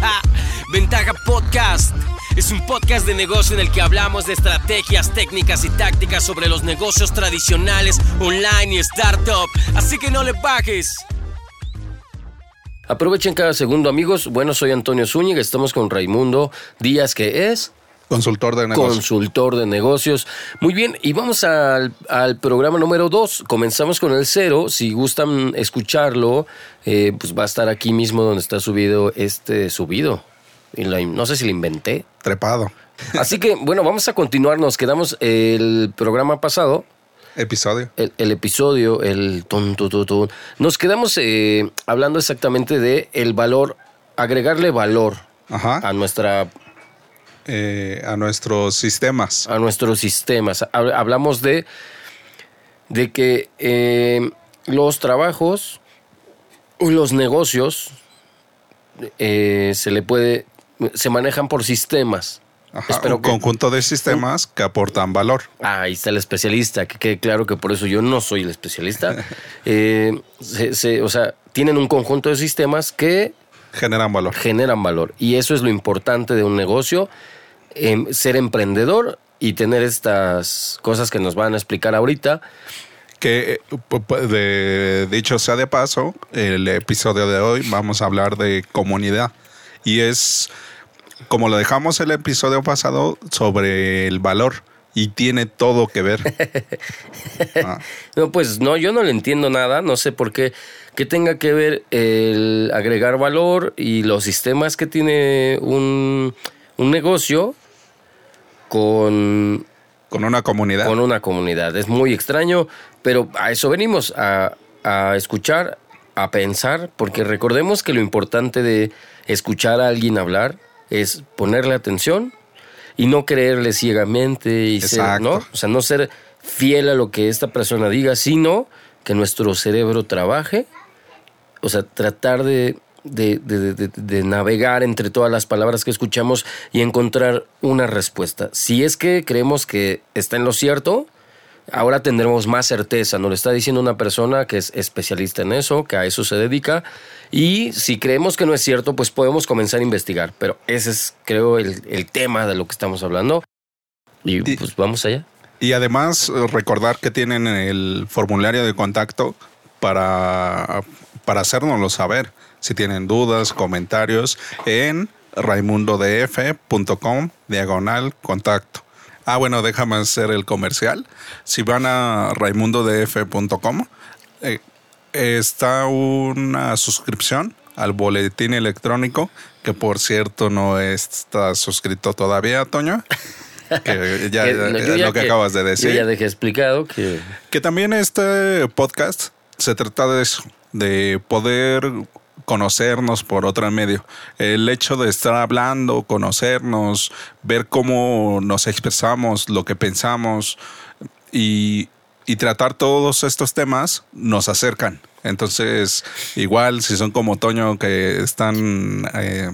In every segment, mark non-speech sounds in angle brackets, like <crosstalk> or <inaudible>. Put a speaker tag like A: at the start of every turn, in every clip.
A: <laughs> Ventaja Podcast. Es un podcast de negocio en el que hablamos de estrategias, técnicas y tácticas sobre los negocios tradicionales, online y startup. Así que no le bajes. Aprovechen cada segundo, amigos. Bueno, soy Antonio Zúñiga. Estamos con Raimundo Díaz, que es
B: Consultor de negocios.
A: Consultor de negocios. Muy bien, y vamos al, al programa número dos. Comenzamos con el cero. Si gustan escucharlo, eh, pues va a estar aquí mismo donde está subido este subido. Y no sé si lo inventé.
B: Trepado.
A: Así que, bueno, vamos a continuar. Nos quedamos el programa pasado.
B: Episodio.
A: El, el episodio, el ton, tu, tu, tu. Nos quedamos eh, hablando exactamente de el valor, agregarle valor
B: Ajá.
A: a nuestra
B: Eh, a nuestros sistemas.
A: a nuestros sistemas. Hab- Hablamos de, de que eh, los trabajos o los negocios eh, se le puede se manejan por sistemas.
B: Ajá,
A: Espero
B: un
A: que-
B: conjunto de sistemas que aportan valor.
A: Ah, ahí está el especialista, que quede claro que por eso yo no soy el especialista. <laughs> Eh, se- se- o sea, tienen un conjunto de sistemas que
B: Generan valor.
A: generan valor. Y eso es lo importante de un negocio, em, ser emprendedor y tener estas cosas que nos van a explicar ahorita.
B: Que, eh, de, dicho sea de paso, el episodio de hoy vamos a hablar de comunidad. Y es, como lo dejamos el episodio pasado, sobre el valor. Y tiene todo que ver. <laughs> Ah,
A: No, pues no, yo no le entiendo nada, no sé por qué, que tenga que ver el agregar valor y los sistemas que tiene un, un negocio con,
B: con una comunidad.
A: con una comunidad. Es muy extraño, pero a eso venimos, a, a escuchar, a pensar, porque recordemos que lo importante de escuchar a alguien hablar es ponerle atención y no creerle ciegamente y ser. ¿no? O sea, no ser fiel a lo que esta persona diga, sino que nuestro cerebro trabaje, o sea, tratar de, de, de- de- de navegar entre todas las palabras que escuchamos y encontrar una respuesta. Si es que creemos que está en lo cierto, ahora tendremos más certeza. Nos lo está diciendo una persona que es especialista en eso, que a eso se dedica. Y si creemos que no es cierto, pues podemos comenzar a investigar. Pero ese es, creo, el, el tema de lo que estamos hablando. Y pues vamos allá.
B: Y además eh, recordar que tienen el formulario de contacto para, para hacérnoslo saber. Si tienen dudas, comentarios en raimundodf.com diagonal contacto. Ah, bueno, déjame hacer el comercial. Si van a raimundodf.com, eh, está una suscripción al boletín electrónico, que por cierto no está suscrito todavía, Toño. <laughs> Que ya,
A: Que-
B: ya-
A: no, yo
B: es
A: ya
B: lo que, acabas de
A: yo
B: decir.
A: ya dejé explicado que
B: Que también este podcast se trata de eso, de poder conocernos por otro medio. El hecho de estar hablando, conocernos, ver cómo nos expresamos, lo que pensamos y, y tratar todos estos temas nos acercan. Entonces, igual si son como Toño que están, eh,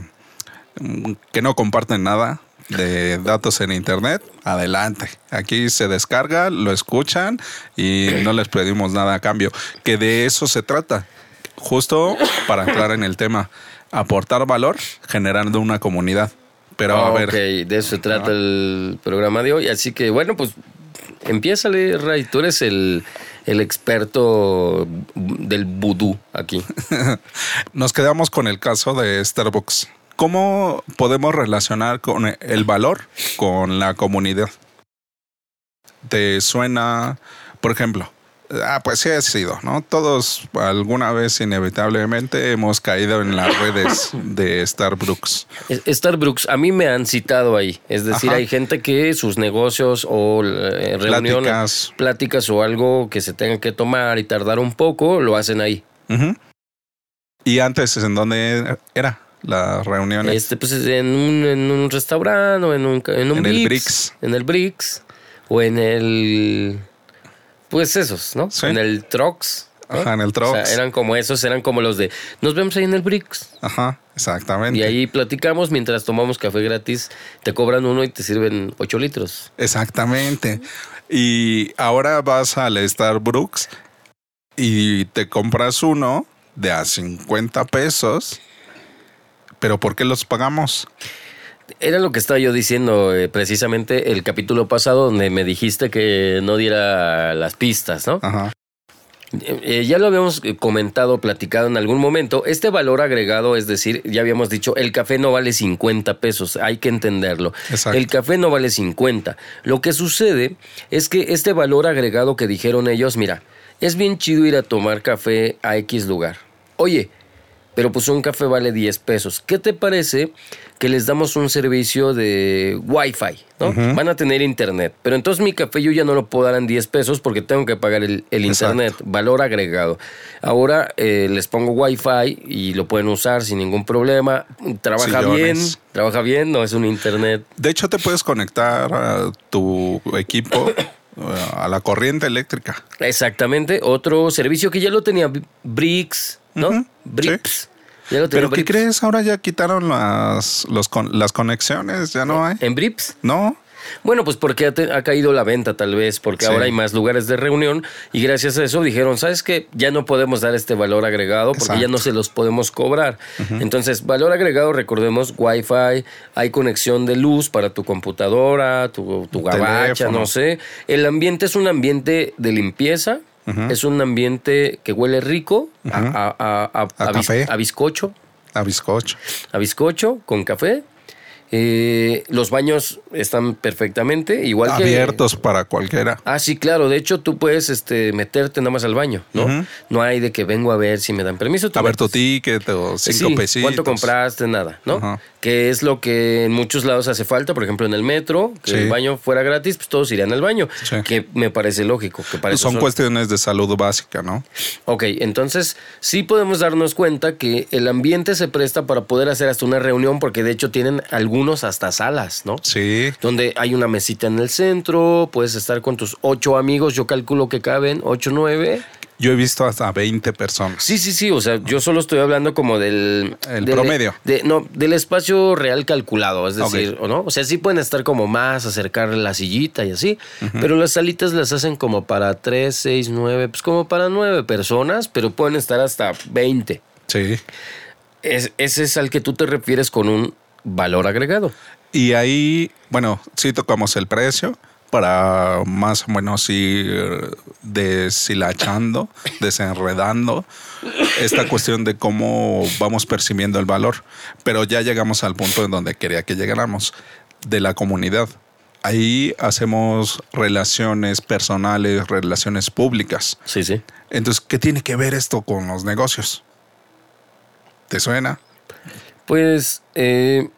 B: que no comparten nada de datos en internet, adelante. Aquí se descarga, lo escuchan y no les pedimos nada a cambio. Que de eso se trata. Justo <coughs> para entrar en el tema, aportar valor generando una comunidad. Pero a
A: Ah,
B: ver,
A: ok, de eso se trata el programa de hoy. Así que, bueno, pues empiézale, Ray. Tú eres el, el experto del vudú aquí. <laughs>
B: nos quedamos con el caso de Starbucks. ¿Cómo podemos relacionar con el valor con la comunidad? ¿Te suena, por ejemplo? Ah, pues sí ha sido, ¿no? Todos alguna vez inevitablemente hemos caído en las redes <laughs> de Starbucks.
A: Starbucks, a mí me han citado ahí. Es decir,
B: Ajá.
A: hay gente que sus negocios o eh, reuniones,
B: Pláticas.
A: pláticas o algo que se tengan que tomar y tardar un poco, lo hacen ahí.
B: ¿Y antes en dónde era la reunión?
A: Este, pues en un, en un restaurante o en un, en un
B: En el Brix.
A: En el Brix. O en el. Pues esos, ¿no?
B: Sí.
A: En el Trox. ¿no?
B: Ajá, en el
A: O
B: Trox.
A: sea, eran como esos, eran como los de. Nos vemos ahí en el Brix.
B: Ajá, exactamente.
A: Y ahí platicamos mientras tomamos café gratis. Te cobran uno y te sirven ocho litros.
B: Exactamente. Y ahora vas al Starbucks y te compras uno de a 50 pesos, ¿Pero por qué los pagamos?
A: Era lo que estaba yo diciendo eh, precisamente el capítulo pasado donde me dijiste que no diera las pistas, ¿no?
B: Ajá.
A: Eh, eh, ya lo habíamos comentado, platicado en algún momento. Este valor agregado, es decir, ya habíamos dicho, el café no vale 50 pesos, hay que entenderlo.
B: Exacto.
A: El café no vale 50. Lo que sucede es que este valor agregado que dijeron ellos, mira, es bien chido ir a tomar café a X lugar. Oye, pero pues un café vale 10 pesos. ¿Qué te parece que les damos un servicio de Wi-Fi? ¿no? Van a tener internet. Pero entonces mi café yo ya no lo puedo dar en 10 pesos porque tengo que pagar el, internet. Valor agregado. Ahora eh, les pongo Wi-Fi y lo pueden usar sin ningún problema. Trabaja
B: Sillones.
A: bien. Trabaja bien, no es un internet.
B: De hecho, te puedes conectar a tu equipo eh, a la corriente eléctrica.
A: Exactamente. Otro servicio que ya lo tenía Bricks, ¿no?
B: ¿Pero qué crees? Ahora ya quitaron las, los con- las conexiones, ya no hay.
A: ¿En Brips?
B: No,
A: Bueno, pues porque ha, te- ha caído la venta tal vez, porque
B: Sí.
A: ahora hay más lugares de reunión y gracias a eso dijeron, ¿sabes qué? Ya no podemos dar este valor agregado porque ya no se los podemos cobrar. Entonces, valor agregado, recordemos, Wi-Fi, hay conexión de luz para tu computadora, tu, tu gabacha, no sé. El ambiente es un ambiente de limpieza. Es un ambiente que huele rico a, a- a- a-
B: A
A: a bis-
B: café.
A: a bizcocho,
B: a bizcocho.
A: a bizcocho con café. Eh, los baños están perfectamente, igual que
B: Abiertos para cualquiera.
A: Ah, sí, claro. De hecho, tú puedes este, meterte nada más al baño, ¿no? No hay de que vengo a ver si me dan permiso.
B: A ver tu ticket o cinco
A: Sí,
B: pesitos.
A: ¿Cuánto compraste? Nada, ¿no? Que es lo que en muchos lados hace falta. Por ejemplo, en el metro, que
B: Sí.
A: el baño fuera gratis, pues todos irían al baño.
B: Sí.
A: Que me parece lógico. Que para
B: son- cuestiones de salud básica, ¿no?
A: Ok, entonces sí podemos darnos cuenta que el ambiente se presta para poder hacer hasta una reunión, porque de hecho tienen algunos hasta salas, ¿no?
B: Sí.
A: donde hay una mesita en el centro, puedes estar con tus ocho amigos, yo calculo que caben ocho, nueve.
B: Yo he visto hasta 20 personas.
A: Sí, sí, sí, o sea, yo solo estoy hablando como del...
B: El
A: del-
B: promedio.
A: de- no, del espacio real calculado, es decir, ¿o no? O sea, sí pueden estar como más, acercar la sillita y así, pero las salitas las hacen como para tres, seis, nueve, pues como para nueve personas, pero pueden estar hasta 20.
B: Sí.
A: Es, ese es al que tú te refieres con un valor agregado.
B: Y ahí, bueno, sí tocamos el precio para más o menos ir deshilachando, desenredando esta cuestión de cómo vamos percibiendo el valor. Pero ya llegamos al punto en donde quería que llegáramos, de la comunidad. Ahí hacemos relaciones personales, relaciones públicas.
A: Sí, sí.
B: Entonces, ¿qué tiene que ver esto con los negocios? ¿Te suena?
A: Pues, eh,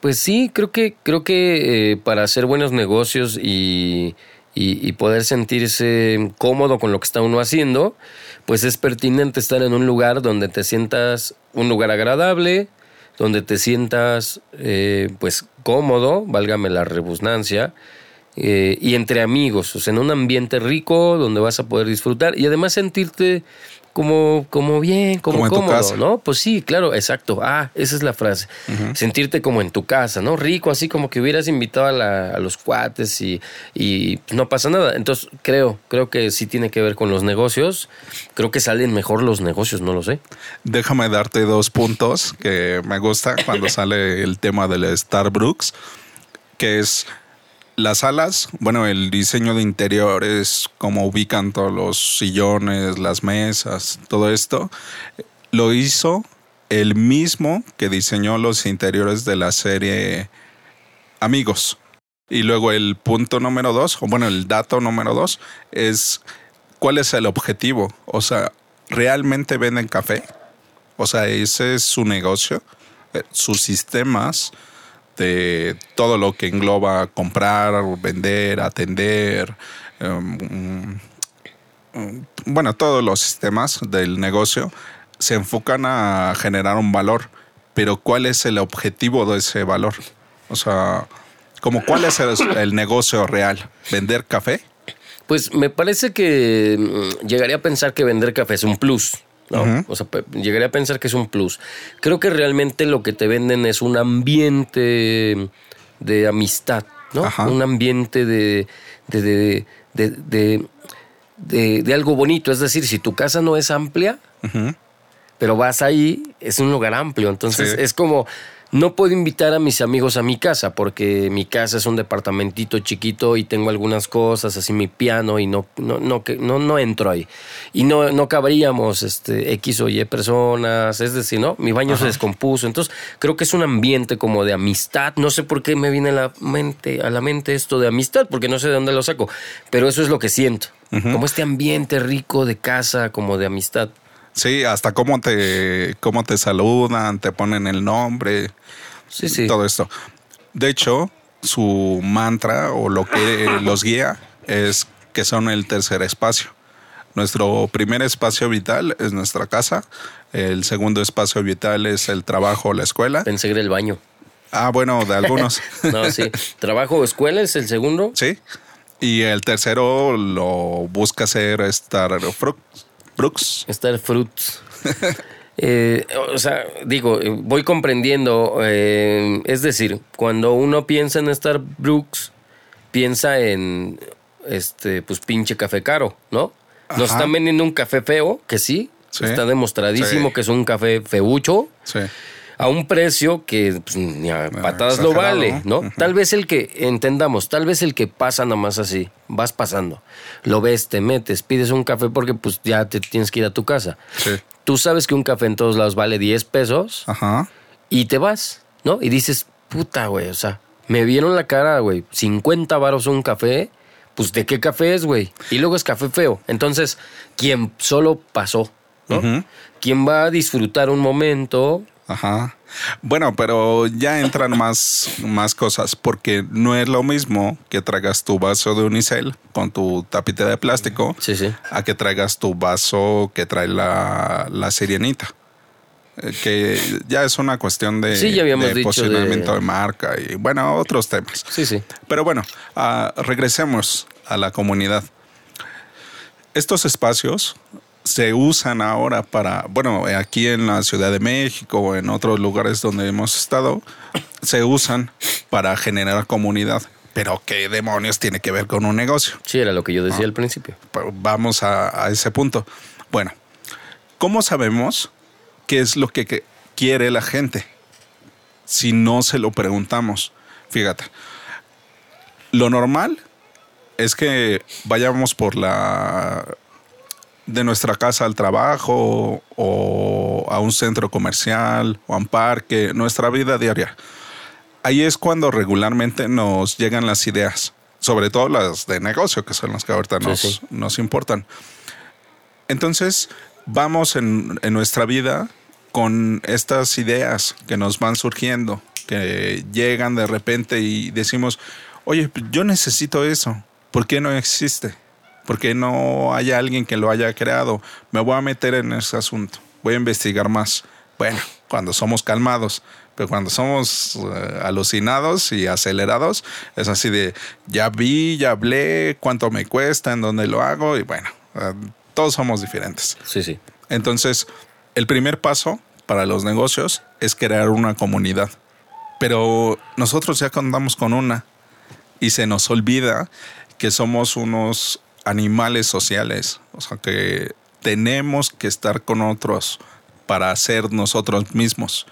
A: pues sí, creo que, creo que eh, para hacer buenos negocios y, y- poder sentirse cómodo con lo que está uno haciendo, pues es pertinente estar en un lugar donde te sientas un lugar agradable, donde te sientas eh, pues cómodo, válgame la rebusnancia, eh, y entre amigos, o sea, en un ambiente rico donde vas a poder disfrutar y además sentirte como, como bien, como, cómodo,
B: casa.
A: ¿no? Pues sí, claro, exacto. Ah, esa es la frase. Sentirte como en tu casa, ¿no? Rico, así como que hubieras invitado a, la- a los cuates y, y no pasa nada. Entonces, creo, creo que sí tiene que ver con los negocios. Creo que salen mejor los negocios, no lo sé.
B: Déjame darte dos puntos que me gusta cuando <laughs> sale el tema del Starbucks, que es las salas, bueno, el diseño de interiores, cómo ubican todos los sillones, las mesas, todo esto, lo hizo el mismo que diseñó los interiores de la serie Amigos. Y luego el punto número dos, o bueno, el dato número dos, es cuál es el objetivo. O sea, ¿realmente venden café? O sea, ese es su negocio, eh, sus sistemas de todo lo que engloba comprar, vender, atender, em, mm, bueno, todos los sistemas del negocio se enfocan a generar un valor, pero ¿cuál es el objetivo de ese valor? O sea, como cuál es el, el negocio real, vender café.
A: Pues me parece que mm, llegaría a pensar que vender café es un plus. ¿No? O sea, llegaría a pensar que es un plus. Creo que realmente lo que te venden es un ambiente de amistad, ¿no?
B: Ajá.
A: Un ambiente de, de, de, de, de- de- de algo bonito. Es decir, si tu casa no es amplia, pero vas ahí es un lugar amplio. Entonces
B: Sí.
A: es como, no puedo invitar a mis amigos a mi casa porque mi casa es un departamentito chiquito y tengo algunas cosas, así mi piano y no, no, no, que- no, no entro ahí. Y no, no cabríamos este, X o Y personas, es decir, ¿no? Mi baño se descompuso. Entonces creo que es un ambiente como de amistad. No sé por qué me viene a la mente, a la mente esto de amistad, porque no sé de dónde lo saco, pero eso es lo que siento. Como este ambiente rico de casa, como de amistad.
B: Sí, hasta cómo te, cómo te saludan, te ponen el nombre,
A: Sí, sí.
B: todo esto. De hecho, su mantra o lo que <laughs> los guía es que son el tercer espacio. Nuestro primer espacio vital es nuestra casa, el segundo espacio vital es el trabajo o la escuela.
A: Pensé que era el baño.
B: Ah, bueno, de algunos. <laughs>
A: No, sí. Trabajo o escuela es el segundo.
B: sí. Y el tercero lo busca hacer estar Brooks.
A: Star Fruits. <laughs> Eh, o sea, digo, eh, voy comprendiendo. eh, es decir, cuando uno piensa en Starbucks, piensa en este, pues pinche café caro, ¿no? Nos están vendiendo un café feo, que sí,
B: Sí.
A: está demostradísimo
B: Sí.
A: que es un café feucho.
B: Sí.
A: A un precio que pues, ni a patadas lo vale, ¿no? Tal vez el que, entendamos, tal vez el que pasa nomás así, vas pasando, lo ves, te metes, pides un café porque pues ya te tienes que ir a tu casa.
B: Sí.
A: Tú sabes que un café en todos lados vale 10 pesos
B: Ajá.
A: y te vas, ¿no? Y dices, puta, güey, o sea, me vieron la cara, güey, 50 varos un café, pues ¿de qué café es, güey? Y luego es café feo. Entonces, quien solo pasó, ¿no?
B: Ujú.
A: Quien va a disfrutar un momento,
B: Ajá. Bueno, pero ya entran más, más cosas, porque no es lo mismo que traigas tu vaso de unicel con tu tapita de plástico
A: sí, sí.
B: a que traigas tu vaso que trae la, la sirenita. Eh, Que ya es una cuestión de,
A: Sí, ya
B: de
A: dicho
B: posicionamiento
A: de-
B: de... marca y bueno, otros temas.
A: Sí, sí.
B: Pero bueno, ah, regresemos a la comunidad. Estos espacios se usan ahora para, bueno, aquí en la Ciudad de México o en otros lugares donde hemos estado, se usan para generar comunidad. Pero ¿qué demonios tiene que ver con un negocio?
A: Sí, era lo que yo
B: Ah.
A: decía al principio.
B: Vamos a, a ese punto. Bueno, ¿cómo sabemos qué es lo que quiere la gente si no se lo preguntamos? Fíjate, lo normal es que vayamos por la de nuestra casa al trabajo o a un centro comercial o a un parque, nuestra vida diaria. Ahí es cuando regularmente nos llegan las ideas, sobre todo las de negocio, que son las que ahorita
A: Sí,
B: nos,
A: sí.
B: nos importan. Entonces, vamos en, en nuestra vida con estas ideas que nos van surgiendo, que llegan de repente y decimos, oye, pues, yo necesito eso, ¿por qué no existe? ¿Por qué no hay alguien que lo haya creado? Me voy a meter en ese asunto, voy a investigar más. Bueno, cuando somos calmados, pero cuando somos eh, alucinados y acelerados, es así de, ya vi, ya hablé, cuánto me cuesta, en dónde lo hago, y bueno, eh, todos somos diferentes.
A: Sí, sí.
B: Entonces, el primer paso para los negocios es crear una comunidad. Pero nosotros ya contamos con una y se nos olvida que somos unos animales sociales, o sea que tenemos que estar con otros para ser nosotros mismos.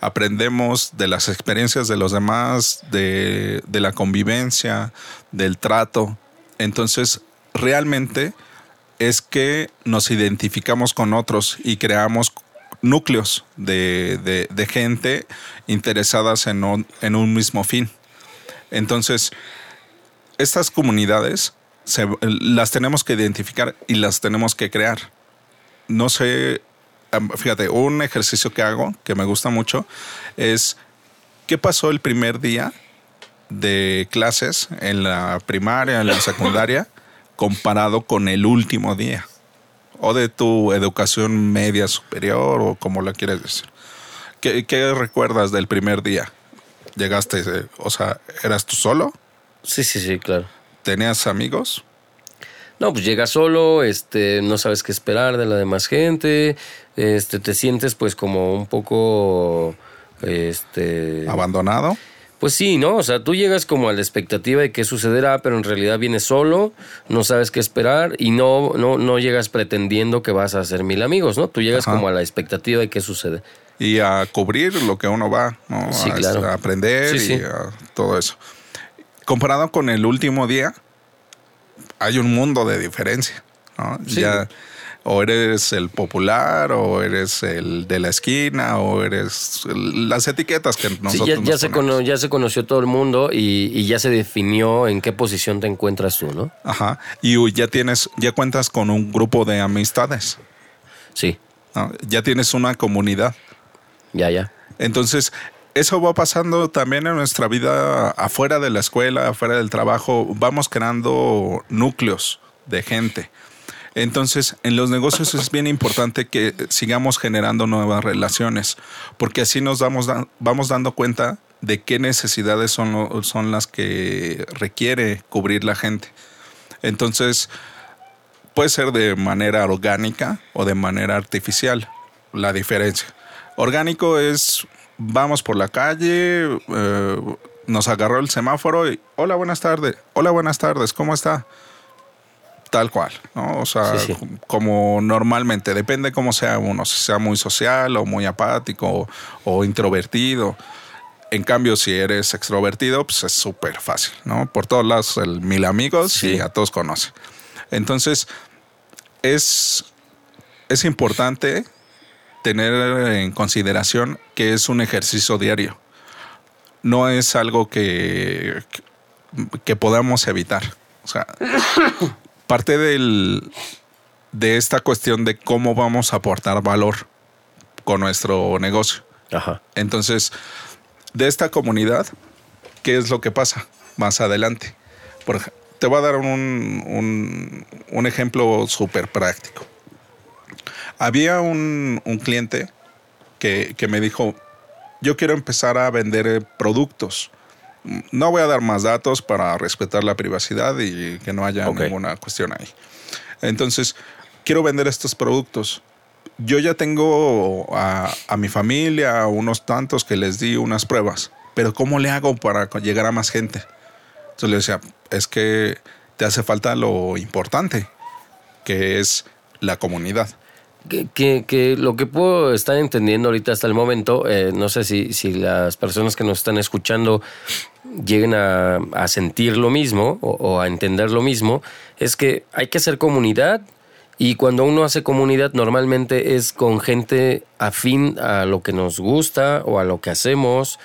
B: Aprendemos de las experiencias de los demás, de, de la convivencia, del trato. Entonces, realmente es que nos identificamos con otros y creamos núcleos de, de- gente interesadas en en un mismo fin. Entonces, estas comunidades se- las tenemos que identificar y las tenemos que crear. No sé, fíjate, un ejercicio que hago que me gusta mucho es qué pasó el primer día de clases en la primaria, en la <laughs> secundaria, comparado con el último día o de tu educación media superior o como la quieres decir. ¿Qué, qué recuerdas del primer día? Llegaste, eh, o sea, ¿eras tú solo?
A: Sí, sí, sí, claro.
B: ¿Tenías amigos?
A: No, pues llegas solo, este, no sabes qué esperar de la demás gente, este, te sientes pues como un poco, este,
B: ¿Abandonado?
A: Pues sí, ¿no? O sea, tú llegas como a la expectativa de qué sucederá, pero en realidad vienes solo, no sabes qué esperar y no, no, no llegas pretendiendo que vas a hacer mil amigos, ¿no? Tú llegas como a la expectativa de qué sucede.
B: Y a cubrir lo que uno va, ¿no?
A: Sí,
B: a,
A: claro.
B: a aprender
A: Sí,
B: y
A: sí.
B: a todo eso. Comparado con el último día, hay un mundo de diferencia, ¿no?
A: Sí.
B: Ya o eres el popular, o eres el de la esquina, o eres el- las etiquetas que
A: Sí,
B: nosotros
A: ya, ya
B: nos
A: se cono- ya se conoció todo el mundo y, y ya se definió en qué posición te encuentras tú, ¿no?
B: Ajá. Y ya tienes, ya cuentas con un grupo de amistades.
A: Sí,
B: ¿no? Ya tienes una comunidad.
A: ya, ya.
B: Entonces, eso va pasando también en nuestra vida afuera de la escuela, afuera del trabajo. Vamos creando núcleos de gente. Entonces, en los negocios es bien importante que sigamos generando nuevas relaciones, porque así nos damos, da- vamos dando cuenta de qué necesidades son, son las que requiere cubrir la gente. Entonces, puede ser de manera orgánica o de manera artificial la diferencia. Orgánico es, vamos por la calle, eh, nos agarró el semáforo y, hola, buenas tardes, hola, buenas tardes, ¿cómo está? Tal cual, ¿no? O sea,
A: Sí, sí.
B: como normalmente, depende cómo sea uno, si sea muy social o muy apático o, o introvertido. En cambio, si eres extrovertido, pues es súper fácil, ¿no? Por todos lados, el mil amigos
A: Sí.
B: y a todos conoce. Entonces, es, es importante tener en consideración que es un ejercicio diario. No es algo que, que podamos evitar. O sea, <coughs> parte del, de esta cuestión de cómo vamos a aportar valor con nuestro negocio.
A: Ajá.
B: Entonces, de esta comunidad, ¿qué es lo que pasa más adelante? Por te voy a dar un, un- un ejemplo súper práctico. Había un, un cliente que, que me dijo, yo quiero empezar a vender eh, productos. No voy a dar más datos para respetar la privacidad y que no haya ninguna cuestión ahí. Entonces, quiero vender estos productos. Yo ya tengo a, a mi familia, a unos tantos que les di unas pruebas, pero ¿cómo le hago para llegar a más gente? Entonces le decía, es que te hace falta lo importante, que es la comunidad.
A: Que, que, que lo que puedo estar entendiendo ahorita hasta el momento, eh, no sé si, si las personas que nos están escuchando lleguen a, a sentir lo mismo o, o a entender lo mismo, es que hay que hacer comunidad y cuando uno hace comunidad normalmente es con gente afín a lo que nos gusta o a lo que hacemos.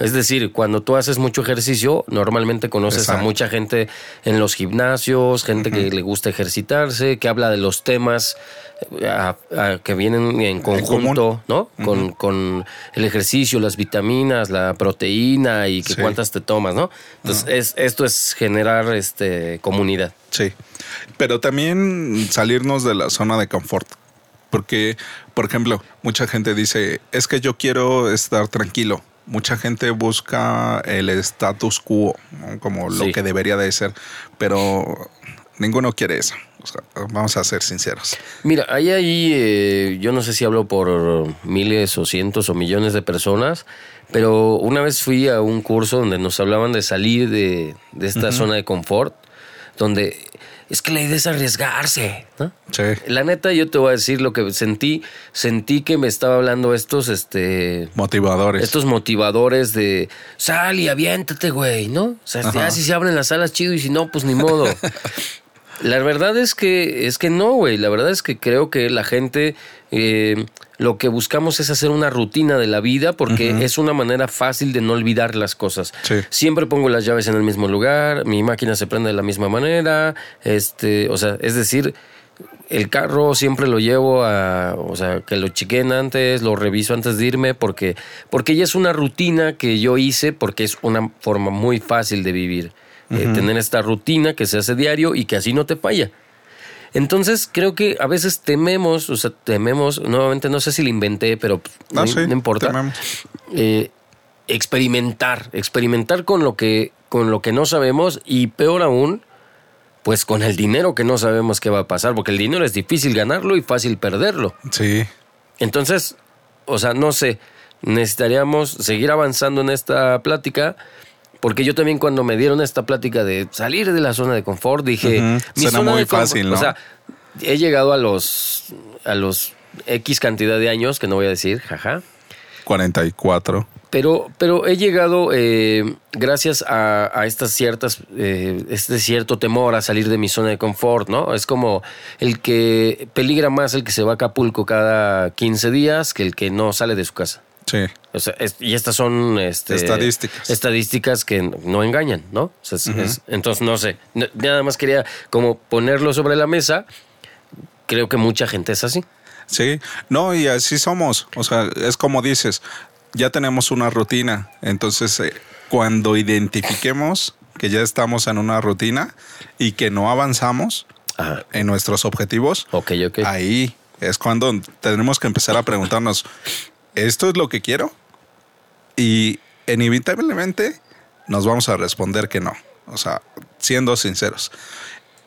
A: Es decir, cuando tú haces mucho ejercicio, normalmente conoces a mucha gente en los gimnasios, gente que le gusta ejercitarse, que habla de los temas eh, a- a- que vienen en conjunto, ¿no? con, con el ejercicio, las vitaminas, la proteína y que
B: Sí.
A: cuántas te tomas, ¿no? Entonces, es, esto es generar este comunidad.
B: Sí, pero también salirnos de la zona de confort. Porque, por ejemplo, mucha gente dice, es que yo quiero estar tranquilo. Mucha gente busca el status quo, ¿no? como lo
A: Sí.
B: que debería de ser, pero ninguno quiere eso. O sea, vamos a ser sinceros.
A: Mira, hay ahí, eh, yo no sé si hablo por miles o cientos o millones de personas, pero una vez fui a un curso donde nos hablaban de salir de, de esta zona de confort, donde es que la idea es arriesgarse, ¿no?
B: Sí,
A: La neta, yo te voy a decir lo que sentí. Sentí que me estaba hablando estos, este,
B: motivadores.
A: estos motivadores de sal y aviéntate, güey, ¿no? O sea, ya si se abren las salas, chido, y si no, pues ni modo. <laughs> la verdad es que, es que no, güey. La verdad es que creo que la gente eh, lo que buscamos es hacer una rutina de la vida porque es una manera fácil de no olvidar las cosas.
B: Sí.
A: Siempre pongo las llaves en el mismo lugar, mi máquina se prende de la misma manera, este, o sea, es decir, el carro siempre lo llevo a, o sea, que lo chequen antes, lo reviso antes de irme, porque, porque ya es una rutina que yo hice, porque es una forma muy fácil de vivir. Eh, tener esta rutina que se hace diario y que así no te falla. Entonces creo que a veces tememos, o sea, tememos, nuevamente no sé si lo inventé, pero pues, no,
B: sí,
A: no importa. Eh, experimentar, experimentar con lo que, con lo que no sabemos y peor aún, pues con el dinero que no sabemos qué va a pasar, porque el dinero es difícil ganarlo y fácil perderlo.
B: Sí,
A: Entonces, o sea, no sé, necesitaríamos seguir avanzando en esta plática. Porque yo también cuando me dieron esta plática de salir de la zona de confort, dije,
B: Ujú. Suena
A: zona
B: muy
A: de confort-
B: fácil, ¿no?
A: O sea, he llegado a los a los X cantidad de años, que no voy a decir, jaja.
B: 44.
A: Pero, pero he llegado eh, gracias a, a estas ciertas, eh, este cierto temor a salir de mi zona de confort, ¿no? Es como el que peligra más el que se va a Acapulco cada 15 días que el que no sale de su casa.
B: Sí.
A: O sea, es- y estas son este,
B: Estadísticas.
A: estadísticas que no engañan, ¿no? O sea, es- es- entonces, no sé. No- nada más quería como ponerlo sobre la mesa. Creo que mucha gente es así.
B: Sí, no, y así somos. O sea, es como dices, ya tenemos una rutina. Entonces, eh, cuando identifiquemos que ya estamos en una rutina y que no avanzamos
A: Ajá.
B: en nuestros objetivos, ahí es cuando tenemos que empezar a preguntarnos, ¿esto es lo que quiero? Y inevitablemente nos vamos a responder que no. O sea, siendo sinceros.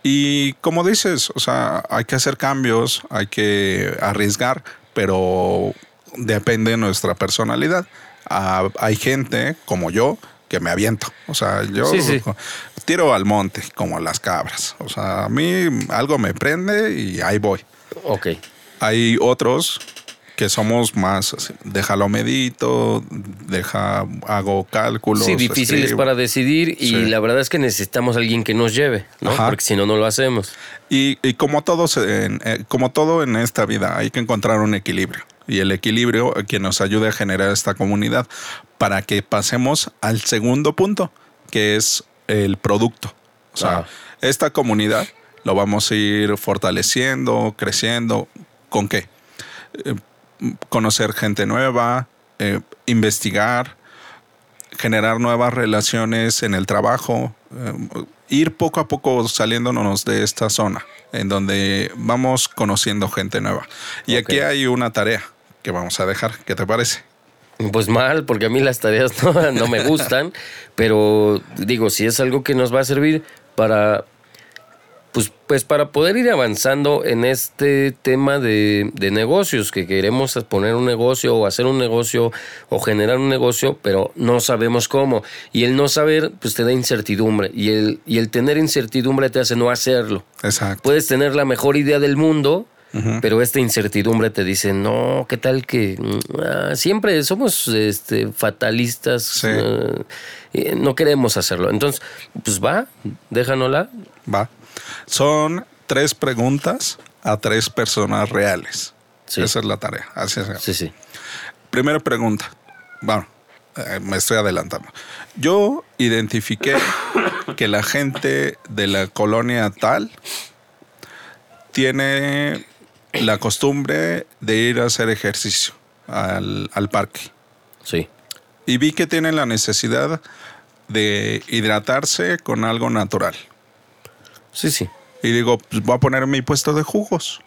B: Y como dices, o sea, hay que hacer cambios, hay que arriesgar, pero depende de nuestra personalidad. Ah, hay gente como yo que me aviento. O sea, yo
A: Sí, sí.
B: tiro al monte como las cabras. O sea, a mí algo me prende y ahí voy.
A: Ok.
B: Hay otros que somos más, así, déjalo medito, deja, hago cálculos.
A: Sí, difíciles
B: escribo.
A: para decidir y
B: Sí.
A: la verdad es que necesitamos a alguien que nos lleve, ¿no?
B: Ajá.
A: Porque si no, no lo hacemos.
B: Y, y como, todos en, eh, como todo en esta vida, hay que encontrar un equilibrio. Y el equilibrio eh, que nos ayude a generar esta comunidad para que pasemos al segundo punto, que es el producto. O sea,
A: Ajá.
B: esta comunidad lo vamos a ir fortaleciendo, creciendo. ¿Con qué? Conocer gente nueva, eh, investigar, generar nuevas relaciones en el trabajo, eh, ir poco a poco saliéndonos de esta zona en donde vamos conociendo gente nueva. Y aquí hay una tarea que vamos a dejar. ¿Qué te parece?
A: Pues mal, porque a mí las tareas <laughs> no, no me gustan, pero digo, si es algo que nos va a servir para, pues, pues para poder ir avanzando en este tema de, de negocios, que queremos poner un negocio o hacer un negocio o generar un negocio, pero no sabemos cómo. Y el no saber, pues te da incertidumbre. Y el, y el tener incertidumbre te hace no hacerlo.
B: Exacto.
A: Puedes tener la mejor idea del mundo, pero esta incertidumbre te dice, no, ¿qué tal que ah, siempre somos este, fatalistas?
B: Sí.
A: eh, no queremos hacerlo. Entonces, pues va, déjanosla.
B: Va. Son tres preguntas a tres personas reales.
A: Sí.
B: Esa es la tarea. Así es.
A: Sí, sí.
B: Primera pregunta. Bueno, eh, me estoy adelantando. Yo identifiqué que la gente de la colonia tal tiene la costumbre de ir a hacer ejercicio al, al parque.
A: Sí.
B: Y vi que tienen la necesidad de hidratarse con algo natural.
A: Sí, sí.
B: Y digo, pues voy a poner mi puesto de jugos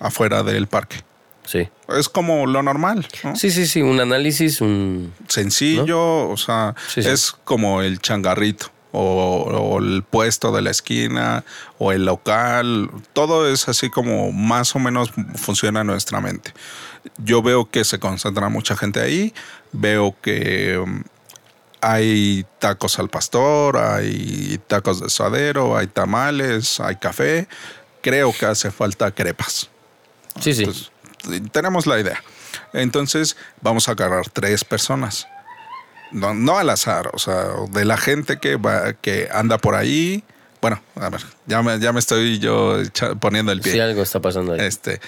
B: afuera del parque.
A: Sí.
B: Es como lo normal. ¿no?
A: Sí, sí, sí. Un análisis, un.
B: sencillo, o sea,
A: Sí, sí.
B: es como el changarrito o, o el puesto de la esquina o el local, todo es así como más o menos funciona en nuestra mente. Yo veo que se concentra mucha gente ahí, veo que um, hay tacos al pastor, hay tacos de suadero, hay tamales, hay café, creo que hace falta crepas.
A: Sí, sí.
B: Tenemos la idea. Entonces vamos a agarrar tres personas. No, no al azar, o sea, de la gente que va, que anda por ahí. Bueno, a ver, ya me, ya me estoy yo poniendo el
A: Sí,
B: pie.
A: algo está pasando ahí.
B: Este,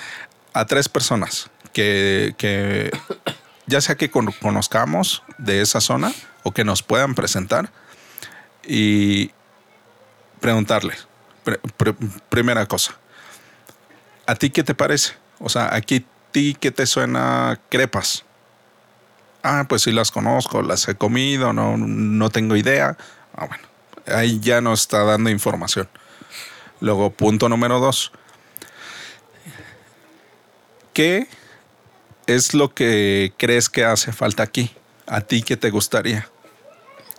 B: a tres personas que, que <coughs> ya sea que con- conozcamos de esa zona o que nos puedan presentar y preguntarles. Pre- pre- primera cosa, ¿a ti qué te parece? O sea, aquí ti qué te suena crepas. Ah, pues sí las conozco, las he comido, no, no tengo idea. Ah, bueno, ahí ya nos está dando información. Luego, punto número dos. ¿Qué es lo que crees que hace falta aquí? ¿A ti qué te gustaría?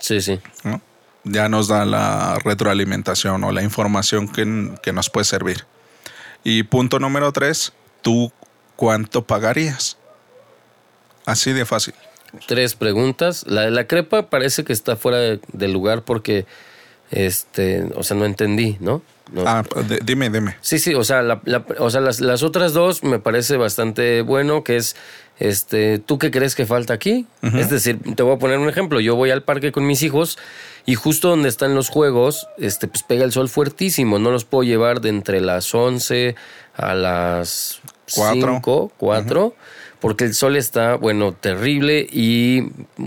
A: Sí, sí.
B: ¿no? Ya nos da la retroalimentación o la información que, que nos puede servir. Y punto número tres, ¿tú cuánto pagarías? Así de fácil.
A: Tres preguntas. La de la crepa parece que está fuera de, del lugar porque, este, o sea, no entendí, ¿no? No.
B: Ah, dime, dime.
A: Sí, sí, o sea, la- la- o sea las, las otras dos me parece bastante bueno, que es, este, ¿tú qué crees que falta aquí? Es decir, te voy a poner un ejemplo, yo voy al parque con mis hijos y justo donde están los juegos, este, pues pega el sol fuertísimo, no los puedo llevar de entre las 11 a las
B: Cuatro.
A: 5, 4, porque el sol está, bueno, terrible y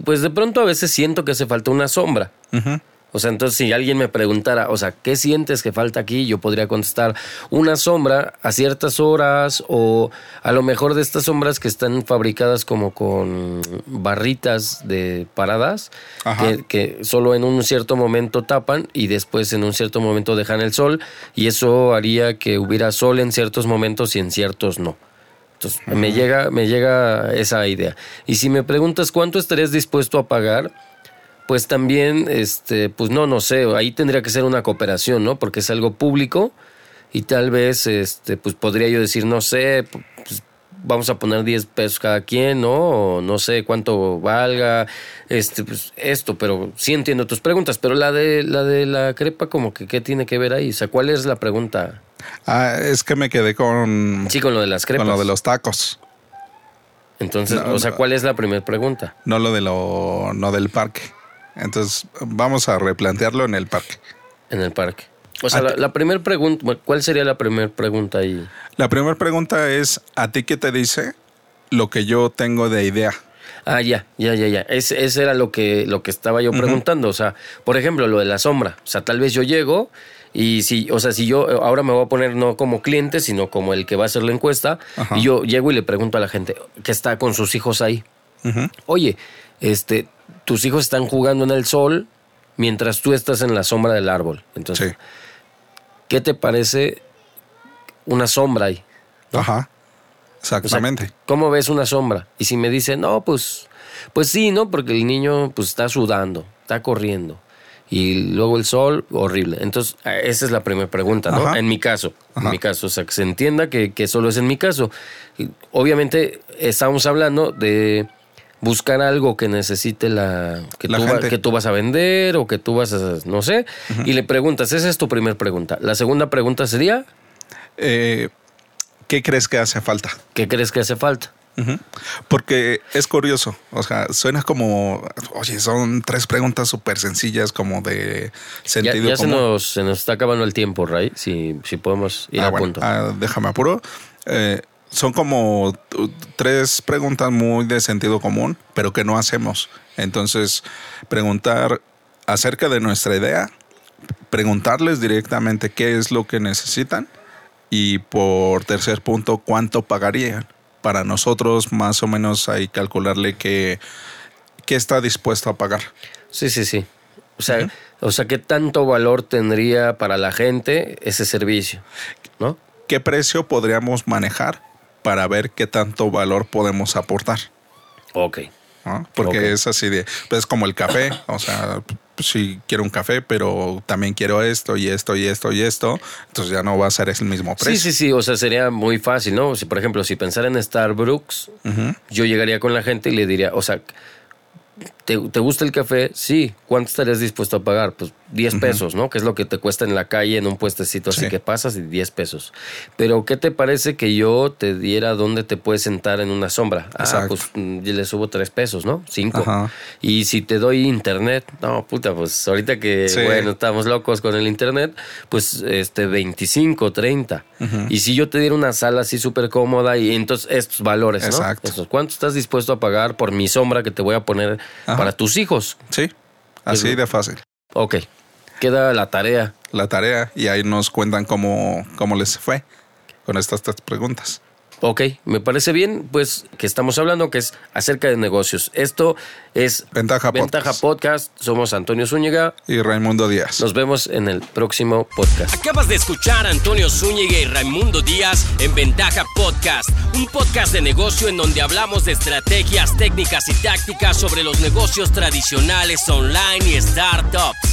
A: pues de pronto a veces siento que hace falta una sombra.
B: Ujú.
A: O sea, entonces si alguien me preguntara, o sea, ¿qué sientes que falta aquí? Yo podría contestar una sombra a ciertas horas o a lo mejor de estas sombras que están fabricadas como con barritas de paradas que solo en un cierto momento tapan y después en un cierto momento dejan el sol y eso haría que hubiera sol en ciertos momentos y en ciertos no. Entonces me llega me llega esa idea. Y si me preguntas cuánto estarías dispuesto a pagar, pues también, este, pues no, no sé, ahí tendría que ser una cooperación, ¿no? Porque es algo público y tal vez, este, pues podría yo decir, no sé, pues vamos a poner 10 pesos cada quien, ¿no? O no sé cuánto valga, este, pues esto, pero sí entiendo tus preguntas, pero la de la de la crepa, como que, ¿qué tiene que ver ahí? O sea, ¿cuál es la pregunta?
B: Ah, es que me quedé con,
A: Sí, con lo de las crepas.
B: con lo de los tacos.
A: Entonces,
B: No,
A: o sea. ¿cuál es la primera pregunta?
B: No lo de lo no del parque. Entonces, vamos a replantearlo en el parque.
A: En el parque. O sea,
B: Ah,
A: la, la primera pregunta, ¿cuál sería la primera pregunta ahí?
B: La primera pregunta es, ¿a ti qué te dice lo que yo tengo de idea?
A: Ah, ya, ya, ya, ya. Ese, ese era lo que, lo que estaba yo preguntando. O sea, por ejemplo, lo de la sombra. O sea, tal vez yo llego y si, o sea, si yo ahora me voy a poner no como cliente, sino como el que va a hacer la encuesta,
B: Ajá.
A: y yo llego y le pregunto a la gente que está con sus hijos ahí. Oye, este, tus hijos están jugando en el sol mientras tú estás en la sombra del árbol. Entonces,
B: Sí.
A: ¿qué te parece una sombra ahí?
B: Ajá.
A: O sea,
B: Exactamente.
A: ¿Cómo ves una sombra? Y si me dice, no, pues, pues sí, ¿no? Porque el niño pues está sudando, está corriendo. Y luego el sol, horrible. Entonces, esa es la primera pregunta, ¿no?
B: Ajá.
A: En mi caso. En mi caso. O sea, que se entienda que, que solo es en mi caso. Y, obviamente, estamos hablando de buscar algo que necesite la que,
B: La
A: tú, va-
B: gente.
A: que tú vas a vender o que tú vas a no sé y le preguntas esa es tu primera pregunta la segunda pregunta sería
B: Eh, ¿Qué crees que hace falta?
A: ¿qué crees que hace falta?
B: Porque es curioso, o sea, suena como, oye, son tres preguntas súper sencillas, como de
A: Ya,
B: sentido
A: ya se,
B: común.
A: nos, se nos está acabando el tiempo, Ray. Si, si podemos ir
B: Ah,
A: a
B: bueno,
A: punto.
B: ah, déjame apuro. Eh, son como tres preguntas muy de sentido común, pero que no hacemos. Entonces, preguntar acerca de nuestra idea, preguntarles directamente qué es lo que necesitan y por tercer punto, cuánto pagarían. Para nosotros, más o menos, hay calcularle que, qué está dispuesto a pagar.
A: Sí, sí, sí. O sea, o sea, ¿qué tanto valor tendría para la gente ese servicio? ¿No?
B: ¿Qué precio podríamos manejar para ver qué tanto valor podemos aportar?
A: Ok.
B: ¿no? Porque es así de, pues es como el café, o sea, sí quiero un café, pero también quiero esto y esto y esto y esto, entonces ya no va a ser el mismo
A: Sí,
B: precio.
A: sí, sí. O sea, sería muy fácil, ¿no? Si, por ejemplo, si pensara en Starbucks,
B: Ujú.
A: yo llegaría con la gente y le diría, o sea, ¿te, te gusta el café? Sí. ¿Cuánto estarías dispuesto a pagar? Pues 10 pesos, ¿no? Que es lo que te cuesta en la calle, en un puestecito así
B: Sí.
A: que pasas y 10 pesos. Pero, ¿qué te parece que yo te diera dónde te puedes sentar en una sombra? Ah,
B: Exacto.
A: pues mm, yo le subo 3 pesos, ¿no? 5.
B: Ajá.
A: Y si te doy internet, no, puta, pues ahorita que,
B: Sí.
A: bueno, estamos locos con el internet, pues este 25, 30. Y si yo te diera una sala así súper cómoda y entonces estos valores, ¿no?
B: Exacto.
A: ¿Cuánto estás dispuesto a pagar por mi sombra que te voy a poner
B: Ajá.
A: para tus hijos?
B: Sí, así de fácil.
A: Ok, queda la tarea.
B: La tarea y ahí nos cuentan cómo, cómo les fue con estas tres preguntas.
A: Ok, me parece bien, pues que estamos hablando que es acerca de negocios. Esto es
B: Ventaja
A: Ventaja
B: Podcast.
A: Podcast. Somos Antonio Zúñiga.
B: Y Raimundo Díaz.
A: Nos vemos en el próximo podcast.
C: Acabas de escuchar a Antonio Zúñiga y Raimundo Díaz en Ventaja Podcast, un podcast de negocio en donde hablamos de estrategias, técnicas y tácticas sobre los negocios tradicionales online y startups.